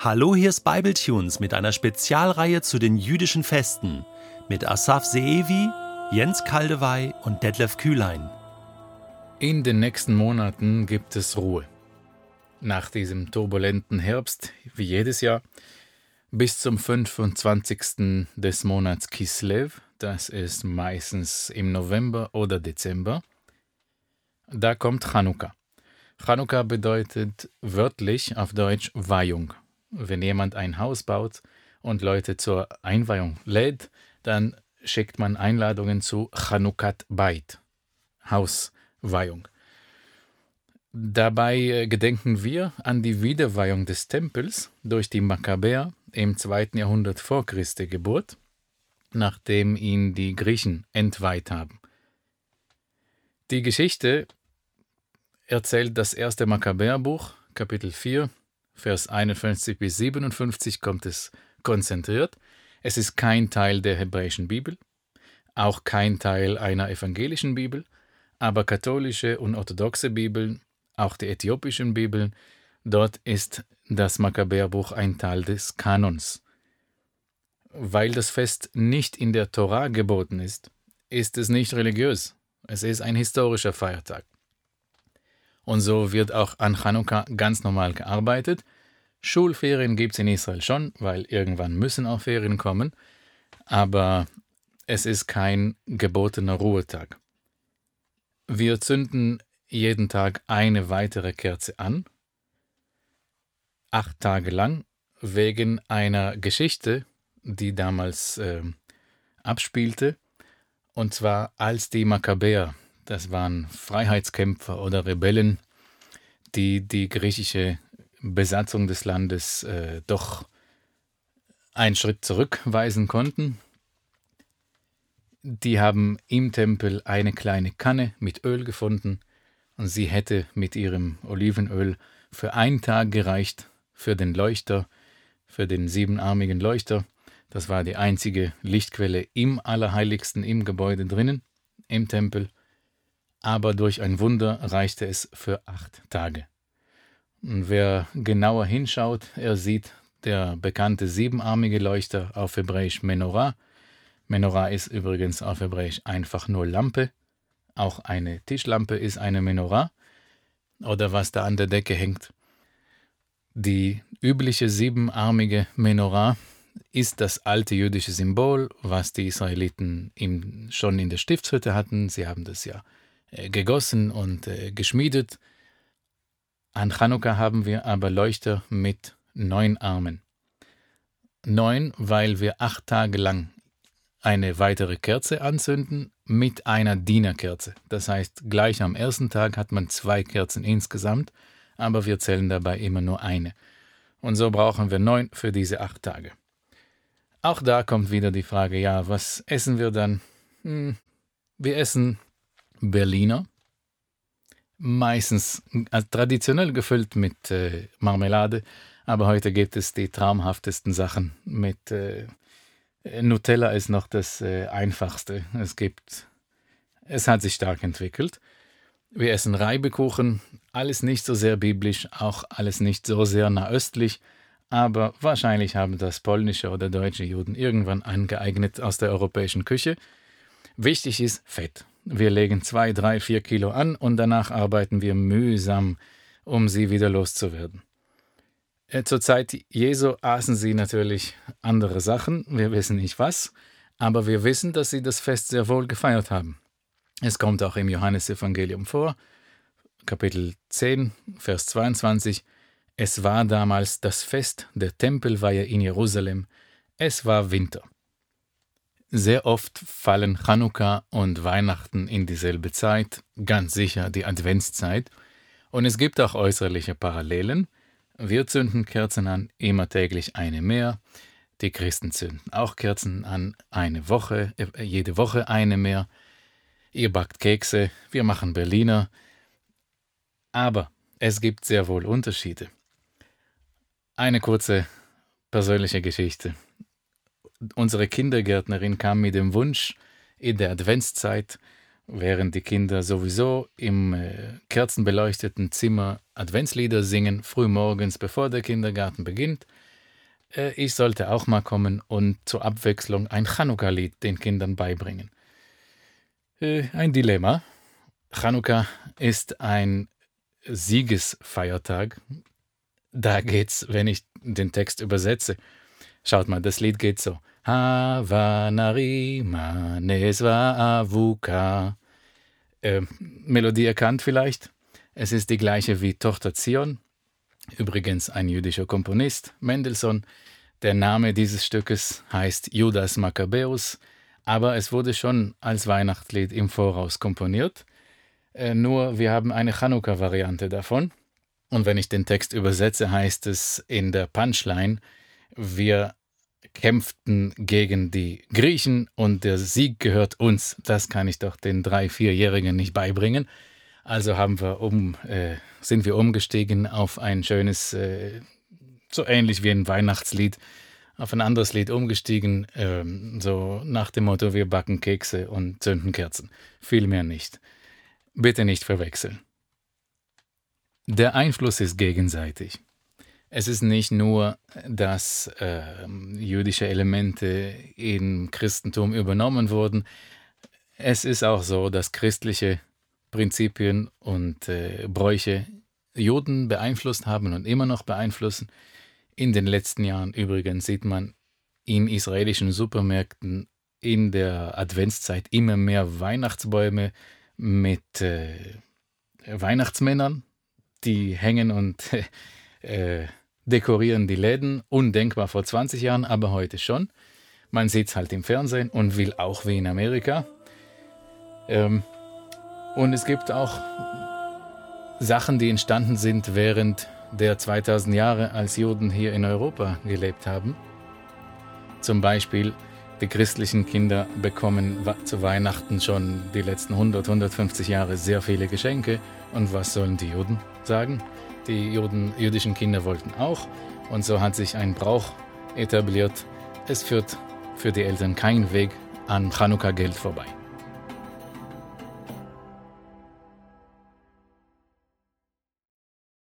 Hallo, hier ist Bibletunes mit einer Spezialreihe zu den jüdischen Festen mit Asaf Seevi, Jens Kaldewey und Detlef Kühlein. In den nächsten Monaten gibt es Ruhe. Nach diesem turbulenten Herbst, wie jedes Jahr, bis zum 25. des Monats Kislev, das ist meistens im November oder Dezember, da kommt Chanukka. Chanukka bedeutet wörtlich auf Deutsch Weihung. Wenn jemand ein Haus baut und Leute zur Einweihung lädt, dann schickt man Einladungen zu Chanukkat Bait, Hausweihung. Dabei äh, gedenken wir an die Wiederweihung des Tempels durch die Makkabäer im zweiten Jahrhundert vor Christi Geburt, nachdem ihn die Griechen entweiht haben. Die Geschichte erzählt das erste Makkabäerbuch, Kapitel 4, Vers 51 bis 57 kommt es konzentriert. Es ist kein Teil der hebräischen Bibel, auch kein Teil einer evangelischen Bibel, aber katholische und orthodoxe Bibeln, auch die äthiopischen Bibeln, dort ist das Makkabäerbuch ein Teil des Kanons. Weil das Fest nicht in der Tora geboten ist, ist es nicht religiös. Es ist ein historischer Feiertag. Und so wird auch an Chanukka ganz normal gearbeitet. Schulferien gibt es in Israel schon, weil irgendwann müssen auch Ferien kommen. Aber es ist kein gebotener Ruhetag. Wir zünden jeden Tag eine weitere Kerze an, acht Tage lang, wegen einer Geschichte, die damals äh, abspielte, und zwar als die Makkabäer das waren Freiheitskämpfer oder Rebellen, die die griechische Besatzung des Landes äh, doch einen Schritt zurückweisen konnten. Die haben im Tempel eine kleine Kanne mit Öl gefunden und sie hätte mit ihrem Olivenöl für einen Tag gereicht für den Leuchter, für den siebenarmigen Leuchter. Das war die einzige Lichtquelle im Allerheiligsten im Gebäude drinnen, im Tempel aber durch ein Wunder reichte es für acht Tage. Und wer genauer hinschaut, er sieht der bekannte siebenarmige Leuchter auf Hebräisch Menorah. Menorah ist übrigens auf Hebräisch einfach nur Lampe. Auch eine Tischlampe ist eine Menorah oder was da an der Decke hängt. Die übliche siebenarmige Menorah ist das alte jüdische Symbol, was die Israeliten schon in der Stiftshütte hatten. Sie haben das ja gegossen und äh, geschmiedet. An Chanukka haben wir aber Leuchter mit neun Armen. Neun, weil wir acht Tage lang eine weitere Kerze anzünden mit einer Dienerkerze. Das heißt, gleich am ersten Tag hat man zwei Kerzen insgesamt, aber wir zählen dabei immer nur eine. Und so brauchen wir neun für diese acht Tage. Auch da kommt wieder die Frage, ja, was essen wir dann? Hm, wir essen Berliner, meistens also traditionell gefüllt mit äh, Marmelade, aber heute gibt es die traumhaftesten Sachen mit äh, Nutella ist noch das äh, einfachste. Es gibt, es hat sich stark entwickelt. Wir essen Reibekuchen, alles nicht so sehr biblisch, auch alles nicht so sehr nahöstlich, aber wahrscheinlich haben das polnische oder deutsche Juden irgendwann angeeignet aus der europäischen Küche. Wichtig ist Fett. Wir legen zwei, drei, vier Kilo an und danach arbeiten wir mühsam, um sie wieder loszuwerden. Äh, zur Zeit Jesu aßen sie natürlich andere Sachen, wir wissen nicht was, aber wir wissen, dass sie das Fest sehr wohl gefeiert haben. Es kommt auch im Johannesevangelium vor, Kapitel 10, Vers 22. Es war damals das Fest der Tempelweihe in Jerusalem. Es war Winter. Sehr oft fallen Chanukka und Weihnachten in dieselbe Zeit, ganz sicher die Adventszeit, und es gibt auch äußerliche Parallelen. Wir zünden Kerzen an, immer täglich eine mehr. Die Christen zünden auch Kerzen an, eine Woche, äh, jede Woche eine mehr. Ihr backt Kekse, wir machen Berliner. Aber es gibt sehr wohl Unterschiede. Eine kurze persönliche Geschichte. Unsere Kindergärtnerin kam mit dem Wunsch, in der Adventszeit, während die Kinder sowieso im äh, kerzenbeleuchteten Zimmer Adventslieder singen, frühmorgens, bevor der Kindergarten beginnt, Äh, ich sollte auch mal kommen und zur Abwechslung ein Chanukka-Lied den Kindern beibringen. Äh, ein Dilemma. Chanukka ist ein Siegesfeiertag. Da geht's, wenn ich den Text übersetze. Schaut mal, das Lied geht so. Havanari manesva avuka. Äh, Melodie erkannt vielleicht? Es ist die gleiche wie Tochter Zion. Übrigens ein jüdischer Komponist, Mendelssohn. Der Name dieses Stückes heißt Judas Maccabäus, aber es wurde schon als Weihnachtslied im Voraus komponiert. Äh, nur wir haben eine Chanukka-Variante davon. Und wenn ich den Text übersetze, heißt es in der Punchline, wir kämpften gegen die Griechen und der Sieg gehört uns. Das kann ich doch den drei, vierjährigen nicht beibringen. Also haben wir um, äh, sind wir umgestiegen auf ein schönes, äh, so ähnlich wie ein Weihnachtslied, auf ein anderes Lied umgestiegen, äh, so nach dem Motto, wir backen Kekse und zünden Kerzen. Viel mehr nicht. Bitte nicht verwechseln. Der Einfluss ist gegenseitig. Es ist nicht nur, dass äh, jüdische Elemente im Christentum übernommen wurden. Es ist auch so, dass christliche Prinzipien und äh, Bräuche Juden beeinflusst haben und immer noch beeinflussen. In den letzten Jahren übrigens sieht man in israelischen Supermärkten in der Adventszeit immer mehr Weihnachtsbäume mit äh, Weihnachtsmännern, die hängen und äh, dekorieren die Läden. Undenkbar vor 20 Jahren, aber heute schon. Man sieht es halt im Fernsehen und will auch wie in Amerika. Ähm, und es gibt auch Sachen, die entstanden sind während der 2000 Jahre, als Juden hier in Europa gelebt haben. Zum Beispiel die christlichen Kinder bekommen zu Weihnachten schon die letzten 100, 150 Jahre sehr viele Geschenke. Und was sollen die Juden sagen? Die Juden, jüdischen Kinder wollten auch. Und so hat sich ein Brauch etabliert. Es führt für die Eltern keinen Weg an Chanukka-Geld vorbei.